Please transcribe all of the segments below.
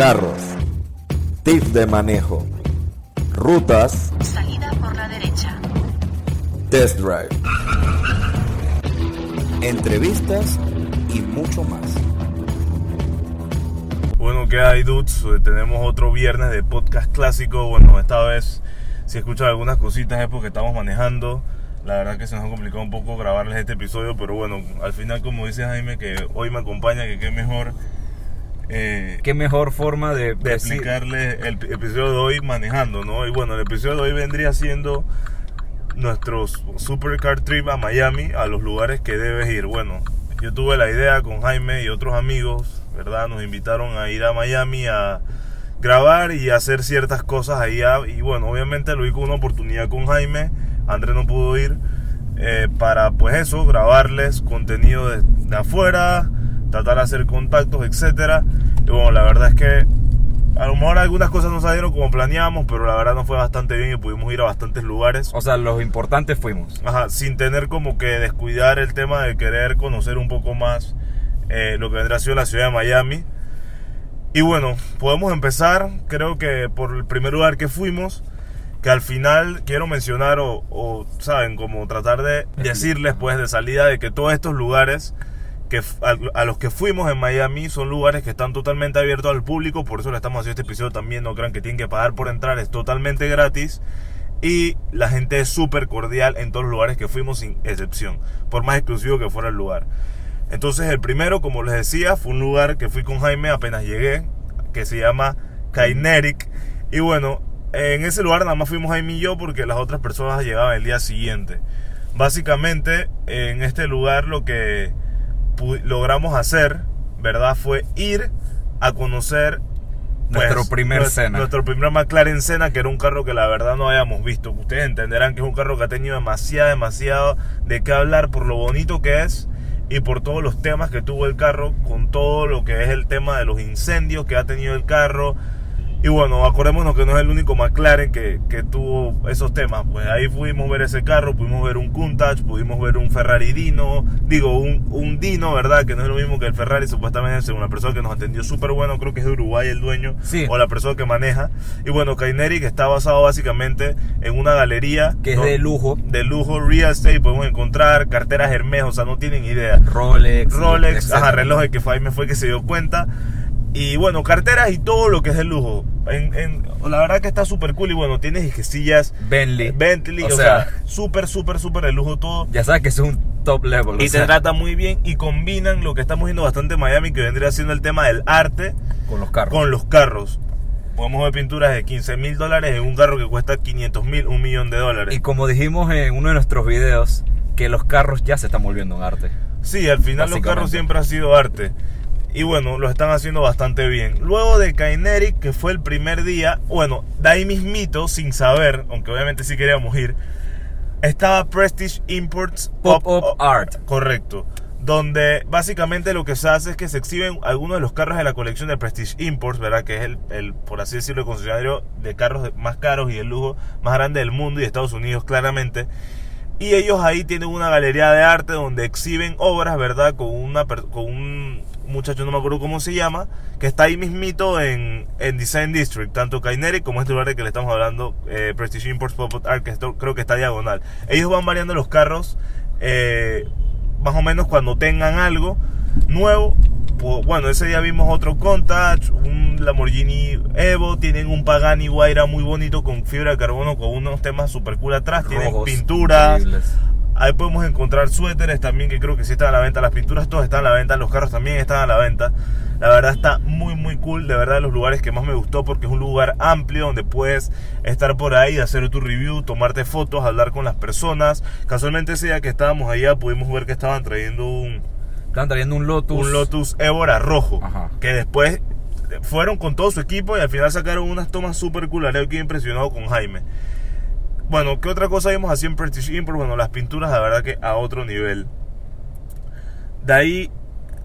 carros, tips de manejo, rutas, Salida por la derecha. test drive, entrevistas y mucho más. Bueno, ¿qué hay, dudes? Eh, Tenemos otro viernes de podcast clásico. Bueno, esta vez, si escuchan algunas cositas es porque estamos manejando. La verdad que se nos ha complicado un poco grabarles este episodio, pero bueno, al final, como dice Jaime, que hoy me acompaña, que qué mejor eh, Qué mejor forma de, explicarles el episodio de hoy manejando, ¿no? Y bueno, el episodio de hoy vendría siendo nuestro supercar trip a Miami, a los lugares que debes ir. Bueno, yo tuve la idea con Jaime y otros amigos, ¿verdad? Nos invitaron a ir a Miami a grabar y hacer ciertas cosas allá. Y bueno, obviamente lo vi con una oportunidad con Jaime. André no pudo ir. eh, para pues eso, grabarles contenido de, de afuera, tratar de hacer contactos, etcétera. Y bueno, la verdad es que a lo mejor algunas cosas no salieron como planeábamos, pero la verdad nos fue bastante bien y pudimos ir a bastantes lugares. O sea, los importantes fuimos. Ajá, sin tener como que descuidar el tema de querer conocer un poco más eh, lo que vendrá sido la ciudad de Miami. Y bueno, podemos empezar, creo que por el primer lugar que fuimos, que al final quiero mencionar o, o, saben, como tratar de decirles pues de salida de que todos estos lugares que a, a los que fuimos en Miami son lugares que están totalmente abiertos al público, por eso le estamos haciendo este episodio también, no crean que tienen que pagar por entrar, es totalmente gratis y la gente es súper cordial en todos los lugares que fuimos sin excepción, por más exclusivo que fuera el lugar. Entonces el primero, como les decía, fue un lugar que fui con Jaime apenas llegué, que se llama Kinetic. Y bueno, en ese lugar nada más fuimos Jaime y yo porque las otras personas llegaban el día siguiente. Básicamente, en este lugar lo que logramos hacer, ¿verdad? Fue ir a conocer Nuestro primer nues- Senna. Nuestro primer McLaren Senna, que era un carro que la verdad no habíamos visto. Ustedes entenderán que es un carro que ha tenido demasiado, demasiado de qué hablar por lo bonito que es y por todos los temas que tuvo el carro, con todo lo que es el tema de los incendios que ha tenido el carro. Y bueno, acordémonos que no es el único McLaren que, que tuvo esos temas. Pues ahí pudimos ver ese carro, pudimos ver un Countach, pudimos ver un Ferrari Dino, digo, un, un Dino, ¿verdad? Que no es lo mismo que el Ferrari, supuestamente, según la persona que nos atendió súper bueno, creo que es de Uruguay el dueño, Sí. o la persona que maneja. Y bueno, Kaineric está basado básicamente en una galería. Que es de lujo. De lujo, real estate, podemos encontrar carteras Hermes, o sea, no tienen idea. Rolex. Rolex, ajá, relojes que Faime fue que se dio cuenta. Y bueno, carteras y todo lo que es de lujo. En, en- la verdad que está súper cool y bueno, tienes sillas Bentley. Bentley, O o, sea- súper, súper, súper de lujo todo. Ya sabes que es un top level. Y te sea, trata muy bien y combinan lo que estamos viendo bastante en Miami, que vendría siendo el tema del arte con los carros. con los carros. Podemos ver pinturas de 15 mil dólares en un carro que cuesta 500 mil, un millón de dólares. Y como dijimos en uno de nuestros videos, que los carros ya se están volviendo un arte. Sí, al final los carros siempre han sido arte. Y bueno, lo están haciendo bastante bien. Luego de Kinetic, que fue el primer día, bueno, de ahí mismito, sin saber, aunque obviamente sí queríamos ir, estaba Prestige Imports Pop-up art. Correcto. Donde básicamente lo que se hace es que se exhiben algunos de los carros de la colección de Prestige Imports, ¿verdad? Que es el, el, por así decirlo, el concesionario de carros de- más caros y el lujo más grande del mundo y de Estados Unidos, claramente. Y ellos ahí tienen una galería de arte donde exhiben obras, ¿verdad? Con, una, con un muchacho, no me acuerdo cómo se llama, que está ahí mismito en, en Design District, tanto Kinetic como este lugar del que le estamos hablando, eh, Prestige Imports Pop Art, que esto creo que está diagonal. Ellos van variando los carros, eh, más o menos cuando tengan algo nuevo. Pues, bueno, ese día vimos otro Countach, un Lamborghini Evo, tienen un Pagani Huayra muy bonito con fibra de carbono, con unos temas super cool atrás, tienen pinturas. increíbles. Ahí podemos encontrar suéteres también que creo que sí están a la venta. Las pinturas todas están a la venta. Los carros también están a la venta. La verdad está muy muy cool. De verdad los lugares que más me gustó porque es un lugar amplio donde puedes estar por ahí, hacer tu review, tomarte fotos, hablar con las personas. Casualmente ese día que estábamos allá pudimos ver que estaban trayendo un, Están trayendo un Lotus. un Lotus Évora rojo. Ajá. Que después fueron con todo su equipo y al final sacaron unas tomas super cool. Yo quedé impresionado con Jaime. Bueno, ¿qué otra cosa vimos así en Prestige Import? Bueno, las pinturas, la verdad que a otro nivel. De ahí,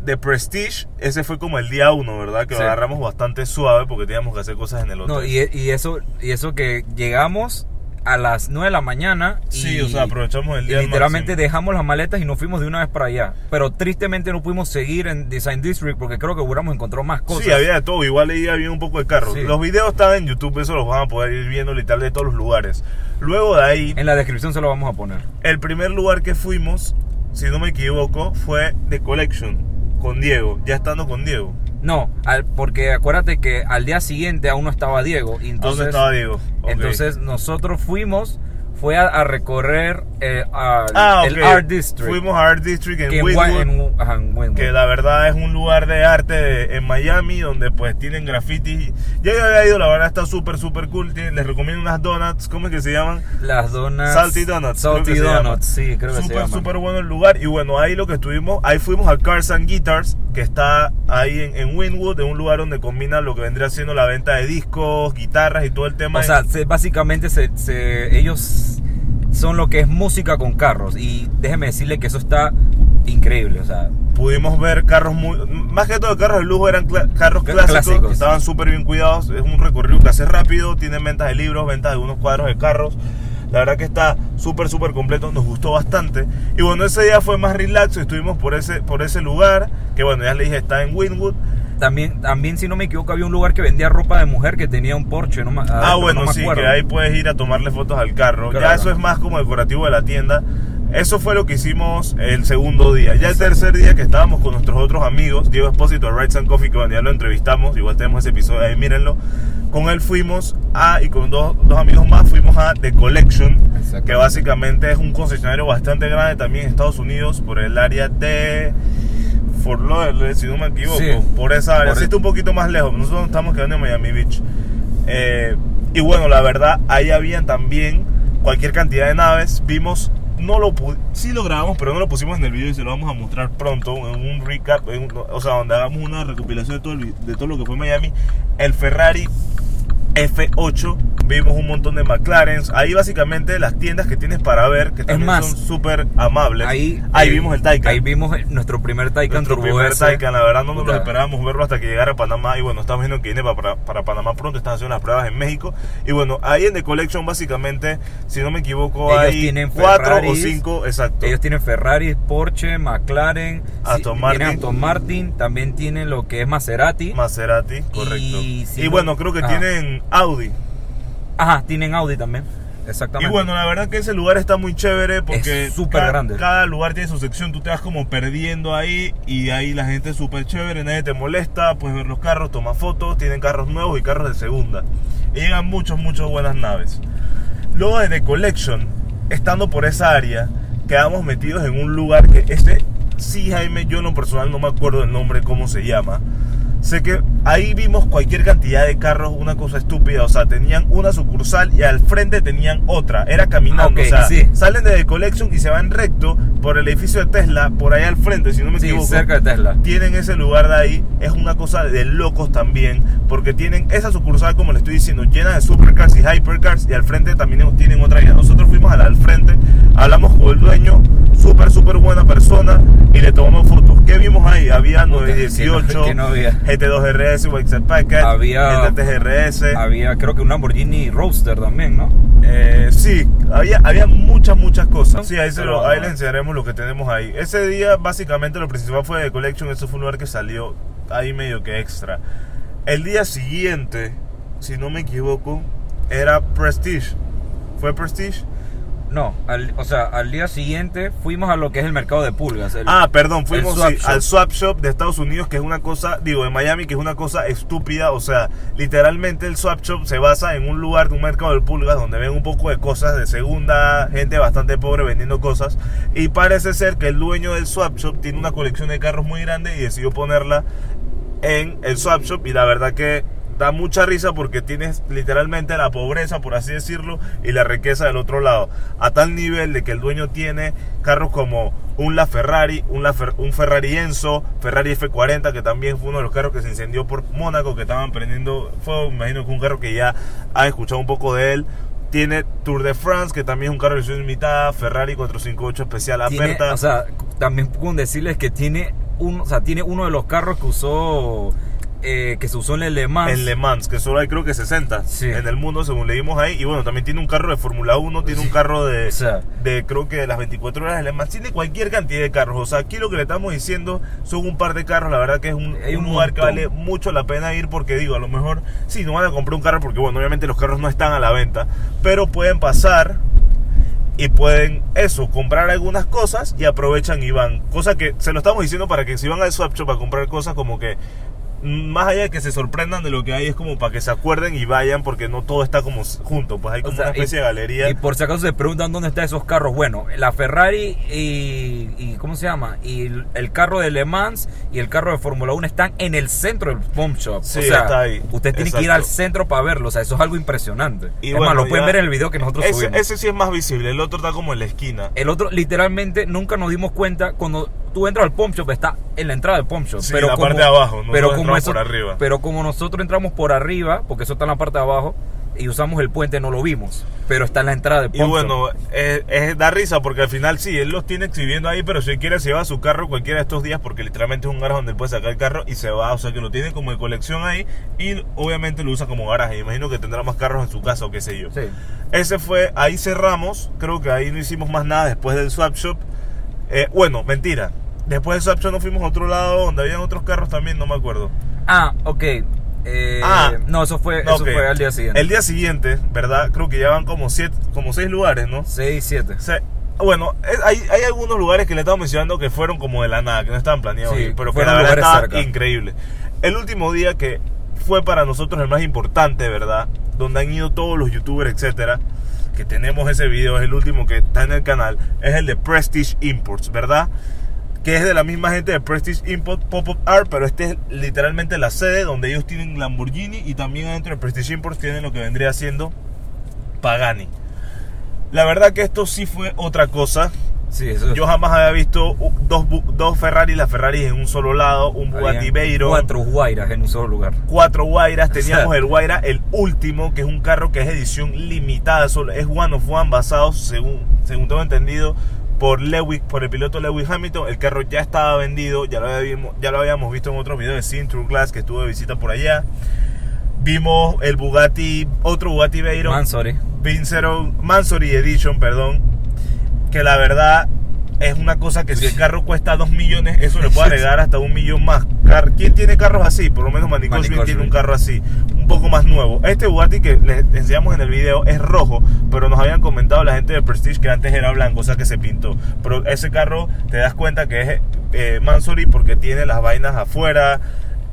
de Prestige, ese fue como el día uno, ¿verdad? Que Sí. lo agarramos bastante suave porque teníamos que hacer cosas en el hotel. No, y, y eso, y eso que llegamos a las 9 de la mañana. Y, Sí, o sea, aprovechamos el día. al literalmente máximo. dejamos las maletas y nos fuimos de una vez para allá. Pero tristemente no pudimos seguir en Design District porque creo que hubiéramos encontrado más cosas. Sí, había de todo, igual ahí había un poco de carros. Sí. Los videos están en YouTube, eso los van a poder ir viendo literal de todos los lugares. Luego de ahí, En la descripción se lo vamos a poner. el primer lugar que fuimos, si no me equivoco, fue The Collection, con Diego, ya estando con Diego. No, al- porque acuérdate que al día siguiente aún no estaba Diego. Y entonces, ¿Dónde estaba Diego? Entonces nosotros fuimos, fue a, a recorrer eh, al- ah, el. Art District. Fuimos a Art District en Wynwood. Wa- en- ajá, en Wynwood. que la verdad es un lugar de arte de- en Miami donde pues tienen graffiti. Ya yo había ido, la verdad está súper, súper cool. Tiene- Les recomiendo unas donuts, ¿cómo es que se llaman? Las donuts. Salty Donuts. creo Salty se. Donuts, sí, creo que se Súper, llama. súper bueno el lugar. Y bueno, ahí lo que estuvimos, ahí fuimos a Cars and Guitars, que está ahí en, en Wynwood, en un lugar donde combina lo que vendría siendo la venta de discos, guitarras y todo el tema. O sea, se- básicamente se, se- ellos son lo que es música con carros. Y déjeme decirle que eso está increíble. O sea, pudimos ver carros muy más que todo carros de lujo eran cla- carros Cl- clásicos, clásicos. que estaban súper bien cuidados es un recorrido que hace rápido tienen ventas de libros ventas de unos cuadros de carros la verdad que está súper súper completo nos gustó bastante y bueno ese día fue más relax estuvimos por ese por ese lugar que bueno ya le dije está en Wynwood también, también si no me equivoco, había un lugar que vendía ropa de mujer que tenía un Porsche. No, me- ah adentro, bueno no me sí acuerdo. que ahí puedes ir a tomarle fotos al carro ya Claro. eso es más como decorativo de la tienda eso fue lo que hicimos el segundo día. Ya el tercer día que estábamos con nuestros otros amigos, Diego Espósito de Rides and Coffee, que ya lo entrevistamos, igual tenemos ese episodio ahí, mírenlo. Con él fuimos a, y con dos, dos amigos más, fuimos a The Collection, que básicamente es un concesionario bastante grande también en Estados Unidos, por el área de Fort Lauderdale, si no me equivoco, Sí. por esa área. Por Sí, el- está un poquito más lejos, nosotros nos estamos quedando en Miami Beach. Eh, y bueno, la verdad, ahí habían también cualquier cantidad de naves. Vimos, no lo sí lo grabamos, pero no lo pusimos en el video y se lo vamos a mostrar pronto en un recap, en un- o sea, donde hagamos una recopilación de todo, el de todo lo que fue Miami. El Ferrari F8, vimos un montón de McLarens. Ahí básicamente las tiendas que tienes para ver, que también más, son súper amables. Ahí, ahí vimos el Taycan. Ahí vimos el- nuestro primer Taycan Nuestro Turbo primer S. Taycan, la verdad no nos lo esperábamos verlo hasta que llegara a Panamá y bueno, estamos viendo que viene para, para Panamá pronto, están haciendo las pruebas en México y bueno, ahí en The Collection básicamente, si no me equivoco, Ellos hay tienen cuatro o cinco, exacto. Ellos tienen Ferrari, Porsche, McLaren, Aston Martin. Aston Martin, también tienen lo que es Maserati. Maserati, correcto. Y Y, si no- bueno, creo que Ajá. tienen Audi. Ajá, tienen Audi también. Exactamente. Y bueno, la verdad que ese lugar está muy chévere porque Es súper ca- grande. cada lugar tiene su sección, tú te vas como perdiendo ahí y ahí la gente es súper chévere, nadie te molesta, puedes ver los carros, tomas fotos, tienen carros nuevos y carros de segunda. Y llegan muchos, muchos buenas naves. Luego de The Collection, estando por esa área, quedamos metidos en un lugar que este, sí Jaime, yo en lo personal no me acuerdo el nombre, cómo se llama. Sé que ahí vimos cualquier cantidad de carros, una cosa estúpida. O sea, tenían una sucursal y al frente tenían otra. Era caminando. Ah, ok, o sea, sí. salen de The Collection y se van recto por el edificio de Tesla, por ahí al frente, si no me sí, equivoco. cerca de Tesla. Tienen ese lugar de ahí. Es una cosa de locos también. Porque tienen esa sucursal, como le estoy diciendo, llena de supercars y hypercars. Y al frente también tienen otra. Y nosotros fuimos a la al frente. Hablamos con el dueño. Súper, súper buena persona. Y le tomamos fotos. ¿Qué vimos ahí? Había 918. que no había. GT2 RS, Waxer Packet, Había- GT3 RS. Había creo que un Lamborghini Roadster también, ¿no? Eh, sí, había, había muchas, muchas cosas. Sí, ahí, se Pero lo- ahí enseñaremos lo que tenemos ahí. Ese día, básicamente, lo principal fue de Collection. Eso fue un lugar que salió ahí medio que extra. El día siguiente, si no me equivoco, era Prestige. ¿Fue Prestige? No, al- o sea, al día siguiente fuimos a lo que es el mercado de pulgas. el- Ah, perdón, fuimos swap sí, al swap shop de Estados Unidos, que es una cosa, digo, de Miami, que es una cosa estúpida. O sea, literalmente el swap shop se basa en un lugar de un mercado de pulgas donde ven un poco de cosas de segunda, gente bastante pobre vendiendo cosas. Y parece ser que el dueño del swap shop tiene una colección de carros muy grande y decidió ponerla en el swap shop. Y la verdad que da mucha risa porque tienes literalmente la pobreza, por así decirlo, y la riqueza del otro lado. A tal nivel de que el dueño tiene carros como un LaFerrari, un, La Fer- un Ferrari Enzo, Ferrari F40, que también fue uno de los carros que se incendió por Mónaco, que estaban prendiendo fuego. Me imagino que un carro que ya ha escuchado un poco de él. Tiene Tour de France, que también es un carro de edición limitada, Ferrari 458 especial aperta. o sea, también con decirles que tiene un, o sea, tiene uno de los carros que usó eh, que se usó en el Le Mans. En Le Mans, que solo hay creo que 60 Sí. en el mundo, según leímos ahí. Y bueno, también tiene un carro de Fórmula 1, tiene un carro de, O sea. de creo que de las 24 horas de Le Mans. Tiene cualquier cantidad de carros. O sea, aquí lo que le estamos diciendo son un par de carros. La verdad que es un, Hay un un lugar que vale mucho la pena ir porque digo, a lo mejor sí, no van a comprar un carro porque bueno, obviamente los carros no están a la venta. Pero pueden pasar y pueden eso, comprar algunas cosas y aprovechan y van. Cosa que se lo estamos diciendo para que si van al swap shop a comprar cosas como que más allá de que se sorprendan de lo que hay, es como para que se acuerden y vayan porque no todo está como junto, pues hay O como sea, una especie y- de galería. Y por si acaso se preguntan dónde están esos carros, bueno, la Ferrari y, y ¿cómo se llama? Y el, carro de Le Mans y el carro de Fórmula 1 están en el centro del pump shop. Sí, o sea, está ahí. usted tiene que ir Exacto. al centro para verlo, o sea, eso es algo impresionante. Y es bueno, más, lo pueden ver en el video que nosotros ese, subimos. ese sí es más visible, el otro está como en la esquina. El otro, literalmente, nunca nos dimos cuenta cuando tú entras al pump shop, está en la entrada del pump shop. Sí, pero la como, parte de abajo, nosotros pero como entramos eso, por arriba. Pero como nosotros entramos por arriba, porque eso está en la parte de abajo, y usamos el puente, no lo vimos. Pero está en la entrada del Y pump bueno, shop. eh, es, da risa porque al final sí, él los tiene exhibiendo ahí, pero si quiere se lleva su carro cualquiera de estos días porque literalmente es un garaje donde él puede sacar el carro y se va, o sea que lo tiene como de colección ahí y obviamente lo usa como garaje. Imagino que tendrá más carros en su casa o qué sé yo. Sí. Ese fue, ahí cerramos, creo que ahí no hicimos más nada después del swap shop. Eh, bueno, mentira. Después del swap shop nos fuimos a otro lado donde habían otros carros también, no me acuerdo. Ah, ok. Eh, Ah. no, eso fue, No, eso ok. fue al día siguiente. El día siguiente, ¿verdad? Creo que ya van como siete, como seis lugares, ¿no? 6, 7. O sea, bueno, hay, hay algunos lugares que le estamos mencionando que fueron como de la nada, que no estaban planeados, Sí, pero que la verdad estaba cerca. increíble. El último día que fue para nosotros el más importante, ¿verdad? Donde han ido todos los youtubers, etcétera, que tenemos ese video, es el último que está en el canal, es el de Prestige Imports, ¿verdad? Que es de la misma gente de Prestige Import Pop-Up Art, pero este es literalmente la sede donde ellos tienen Lamborghini y también dentro de Prestige Imports tienen lo que vendría siendo Pagani. La verdad que esto sí fue otra cosa. Sí, eso Yo jamás había visto dos, dos Ferrari, las Ferrari en un solo lado, un Bugatti Veyron, cuatro, Cuatro Guairas en un solo lugar. Guairas, teníamos O sea- el Guaira, el último, que es un carro que es edición limitada, solo es one of one, basado, según, según tengo entendido, por Lewis, por el piloto Lewis Hamilton. El carro ya estaba vendido, ya lo habíamos, ya lo habíamos visto en otros videos de Sin True Glass, que estuvo de visita por allá. Vimos el Bugatti, otro Bugatti Veyron. Mansory. Vincero Mansory Edition, perdón, que la verdad es una cosa que si el carro cuesta 2 millones, eso le puede agregar hasta un millón más. Car- ¿Quién tiene carros así? Por lo menos Cosby tiene un carro así, un poco más nuevo. Este Bugatti que les enseñamos en el video es rojo, pero nos habían comentado la gente de Prestige que antes era blanco, o sea que se pintó. Pero ese carro te das cuenta que es eh, Mansory porque tiene las vainas afuera.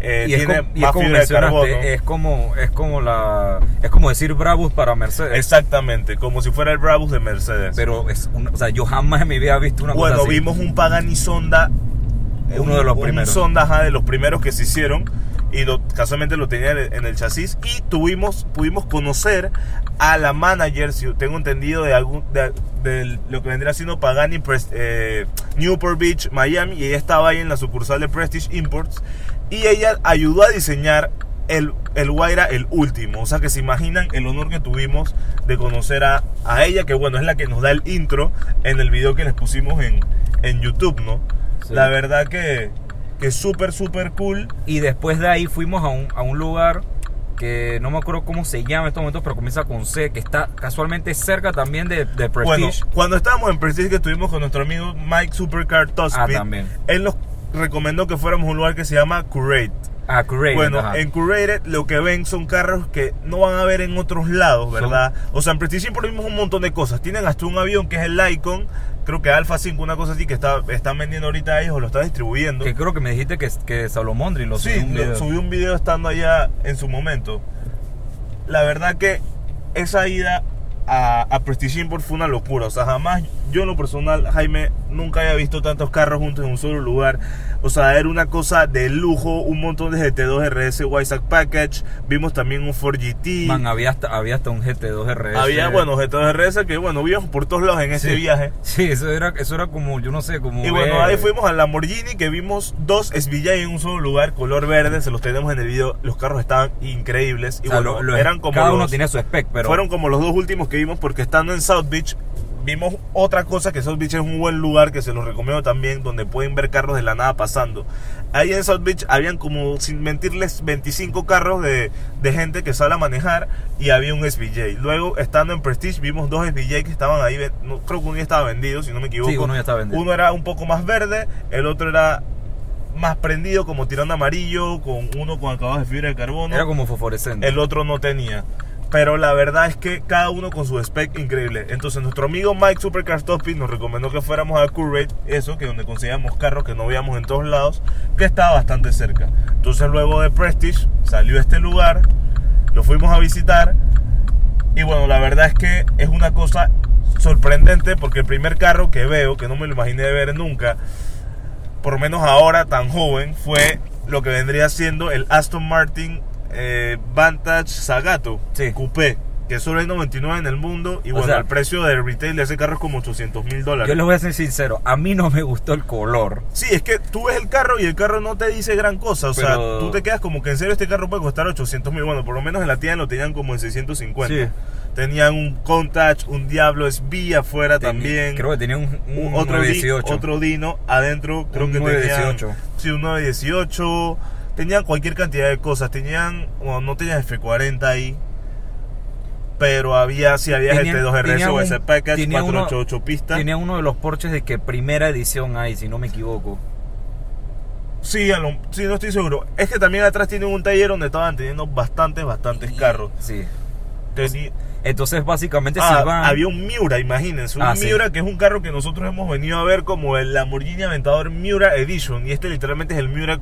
eh, y es, tiene como, y es más como fibra de carbono. mencionaste, es como, es como la, es como decir Brabus para Mercedes. Exactamente, como si fuera el Brabus de Mercedes. Pero es una- o sea, yo jamás en mi vida he visto una Bueno, cosa así. vimos un Pagani Sonda. Uno un- de los un primeros. Sonda, ajá, de los primeros que se hicieron. Y lo- casualmente lo tenía en el, chasis. Y tuvimos, pudimos conocer a la manager, si tengo entendido, de, algún, de, de lo que vendría siendo Pagani eh, Newport Beach, Miami. Y ella estaba ahí en la sucursal de Prestige Imports. Y ella ayudó a diseñar el, el Guaira, el último. O sea que se imaginan el honor que tuvimos de conocer a, a ella, que bueno, es la que nos da el intro en el video que les pusimos en, en YouTube, ¿no? Sí. La verdad que, que súper, súper cool. Y después de ahí fuimos a un, a un lugar que no me acuerdo cómo se llama en estos momentos, pero comienza con C, que está casualmente cerca también de, de Bueno, Prestige. cuando estábamos en Prestige, que estuvimos con nuestro amigo Mike Supercar Top Ah, él nos recomendó que fuéramos a un lugar que se llama Curate. Ah, Curated, Bueno, ajá. en Curated lo que ven son carros que no van a ver en otros lados, ¿verdad? O sea, en Prestige por vimos un montón de cosas. Tienen hasta un avión que es el Icon, creo que Alpha 5, una cosa así que está, están vendiendo ahorita ellos o lo están distribuyendo. Que creo que me dijiste que, que Salomondri lo subió Sí, un video. subí un video estando allá en su momento. La verdad que esa ida a, a Prestige Import fue una locura. O sea, jamás yo en lo personal, Jaime, nunca había visto tantos carros juntos en un solo lugar. O sea, era una cosa de lujo, un montón de GT2 RS Wiseack Package. Vimos también un Ford GT. Man, había hasta, había hasta un GT2 RS. Había, bueno, GT2 RS que, bueno, vimos por todos lados en ese Sí. viaje. Sí, eso era, eso era como, yo no sé, como. Y bueno, ahí fuimos al Lamborghini que vimos dos SVJ en un solo lugar, color verde, se los tenemos en el video. Los carros estaban increíbles. Y o sea, bueno, lo- lo- eran como cada uno los- tiene su spec, pero. Fueron como los dos últimos que vimos porque estando en South Beach, vimos otra cosa, que South Beach es un buen lugar que se los recomiendo también, donde pueden ver carros de la nada pasando. Ahí en South Beach habían como, sin mentirles, 25 carros de, de gente que sale a manejar y había un SVJ. Luego, estando en Prestige, vimos dos SVJ que estaban ahí, no, creo que uno ya estaba vendido, si no me equivoco. Sí, uno ya estaba vendido. Uno era un poco más verde, el otro era más prendido, como tirando amarillo, con uno con acabados de fibra de carbono. Era como fosforescente. El otro no tenía. Pero la verdad es que cada uno con su spec increíble. Entonces nuestro amigo Mike Supercars Topic nos recomendó que fuéramos a Currate, eso, que donde conseguíamos carros que no veíamos en todos lados, que estaba bastante cerca. Entonces luego de Prestige salió este lugar, lo fuimos a visitar y bueno, la verdad es que es una cosa sorprendente porque el primer carro que veo, que no me lo imaginé ver nunca, por menos ahora tan joven, fue lo que vendría siendo el Aston Martin eh, Vantage Sagato Sí. Coupé, que solo hay 99 en el mundo y O bueno, sea- el precio de retail de ese carro es como 800 mil Yo dólares. les voy a ser sincero, a mí no me gustó el color. Sí, es que tú ves el carro y el carro no te dice gran cosa. O sea, Pero- tú te quedas como que en serio este carro puede costar 800 mil. Bueno, por lo menos en la tienda lo tenían como en 650. Sí. Tenían un Countach, un Diablo SB afuera Tenía- también. Creo que tenía un, un otro, di- 918. otro Dino adentro, creo Un que 918. tenían sí, un 918. Tenían cualquier cantidad de cosas. Tenían, bueno, no tenían F40 ahí. Pero había, sí, había Tenían- GT2 RS tenían o un- ese package, tenía uno- 488 pistas. Tenía uno de los Porsches de que primera edición hay, si no me equivoco. Sí, lo- sí, no estoy seguro. Es que también atrás tienen un taller donde estaban teniendo bastantes, bastantes carros. Sí. Entonces, básicamente, Ah, si van. había un Miura, imagínense. Un Ah, sí. Miura que es un carro que nosotros hemos venido a ver como el Lamborghini Aventador Miura Edition. Y este literalmente es el Miura,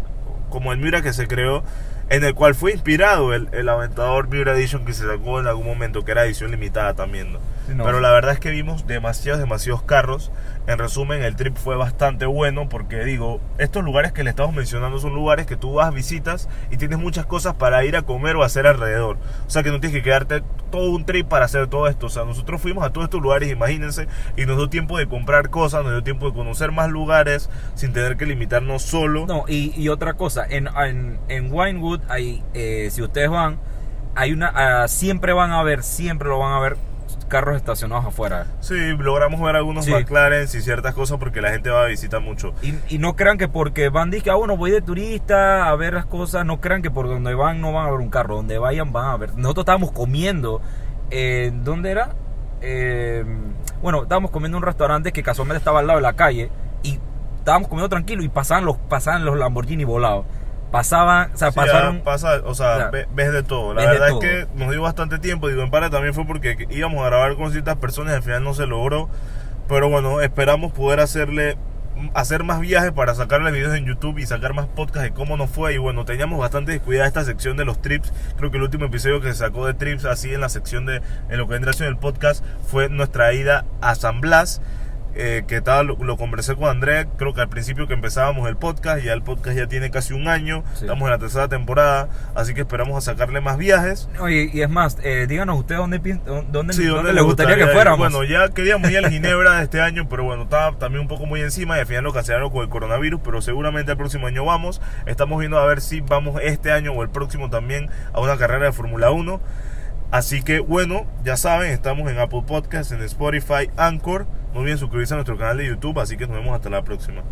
como el Miura que se creó, en el cual fue inspirado el, el Aventador Miura Edition que se sacó en algún momento, que era edición limitada también. ¿no? Sí, no. Pero la verdad es que vimos demasiados, demasiados carros. En resumen, el trip fue bastante bueno porque digo, estos lugares que le estamos mencionando son lugares que tú vas, visitas y tienes muchas cosas para ir a comer o hacer alrededor. O sea que no tienes que quedarte todo un trip para hacer todo esto. O sea, nosotros fuimos a todos estos lugares, imagínense, y nos dio tiempo de comprar cosas, nos dio tiempo de conocer más lugares sin tener que limitarnos solo. No, y, y otra cosa, en, en, en Winewood, hay, eh, si ustedes van, hay una, ah, siempre van a ver, siempre lo van a ver carros estacionados afuera. Sí, logramos ver algunos Sí. McLaren y ciertas cosas porque la gente va a visitar mucho. Y, y no crean que porque van, dije, ah, bueno, voy de turista a ver las cosas, no crean que por donde van no van a ver un carro, donde vayan van a ver. Nosotros estábamos comiendo, eh, ¿dónde era? Eh, bueno, estábamos comiendo en un restaurante que casualmente estaba al lado de la calle y estábamos comiendo tranquilo y pasaban los, pasaban los Lamborghini volados. Pasaban, o sea, Sí, pasaron... pasa, o sea, o sea, ve- ves de todo. La verdad todo. es que nos dio bastante tiempo. Digo, en parte también fue porque íbamos a grabar con ciertas personas y al final no se logró. Pero bueno, esperamos poder hacerle hacer más viajes para sacarle videos en YouTube y sacar más podcasts de cómo nos fue. Y bueno, teníamos bastante descuidada esta sección de los trips. Creo que el último episodio que se sacó de trips así en la sección de en lo que vendrá siendo el podcast fue nuestra ida a San Blas. Eh, que tal, lo, conversé con Andrea, creo que al principio que empezábamos el podcast, ya el podcast ya tiene casi un año, Sí. estamos en la tercera temporada, así que esperamos a sacarle más viajes. Oye, y es más, eh, díganos ustedes dónde, dónde, Sí, dónde ¿dónde les gustaría, que fuéramos. Bueno, ya queríamos ir a Ginebra de este año, pero bueno, estaba también un poco muy encima y al final lo cancelaron con el coronavirus, pero seguramente el próximo año vamos. Estamos viendo a ver si vamos este año o el próximo también a una carrera de Fórmula 1. Así que bueno, ya saben, estamos en Apple Podcasts, en Spotify, Anchor. No olviden suscribirse a nuestro canal de YouTube, así que nos vemos hasta la próxima.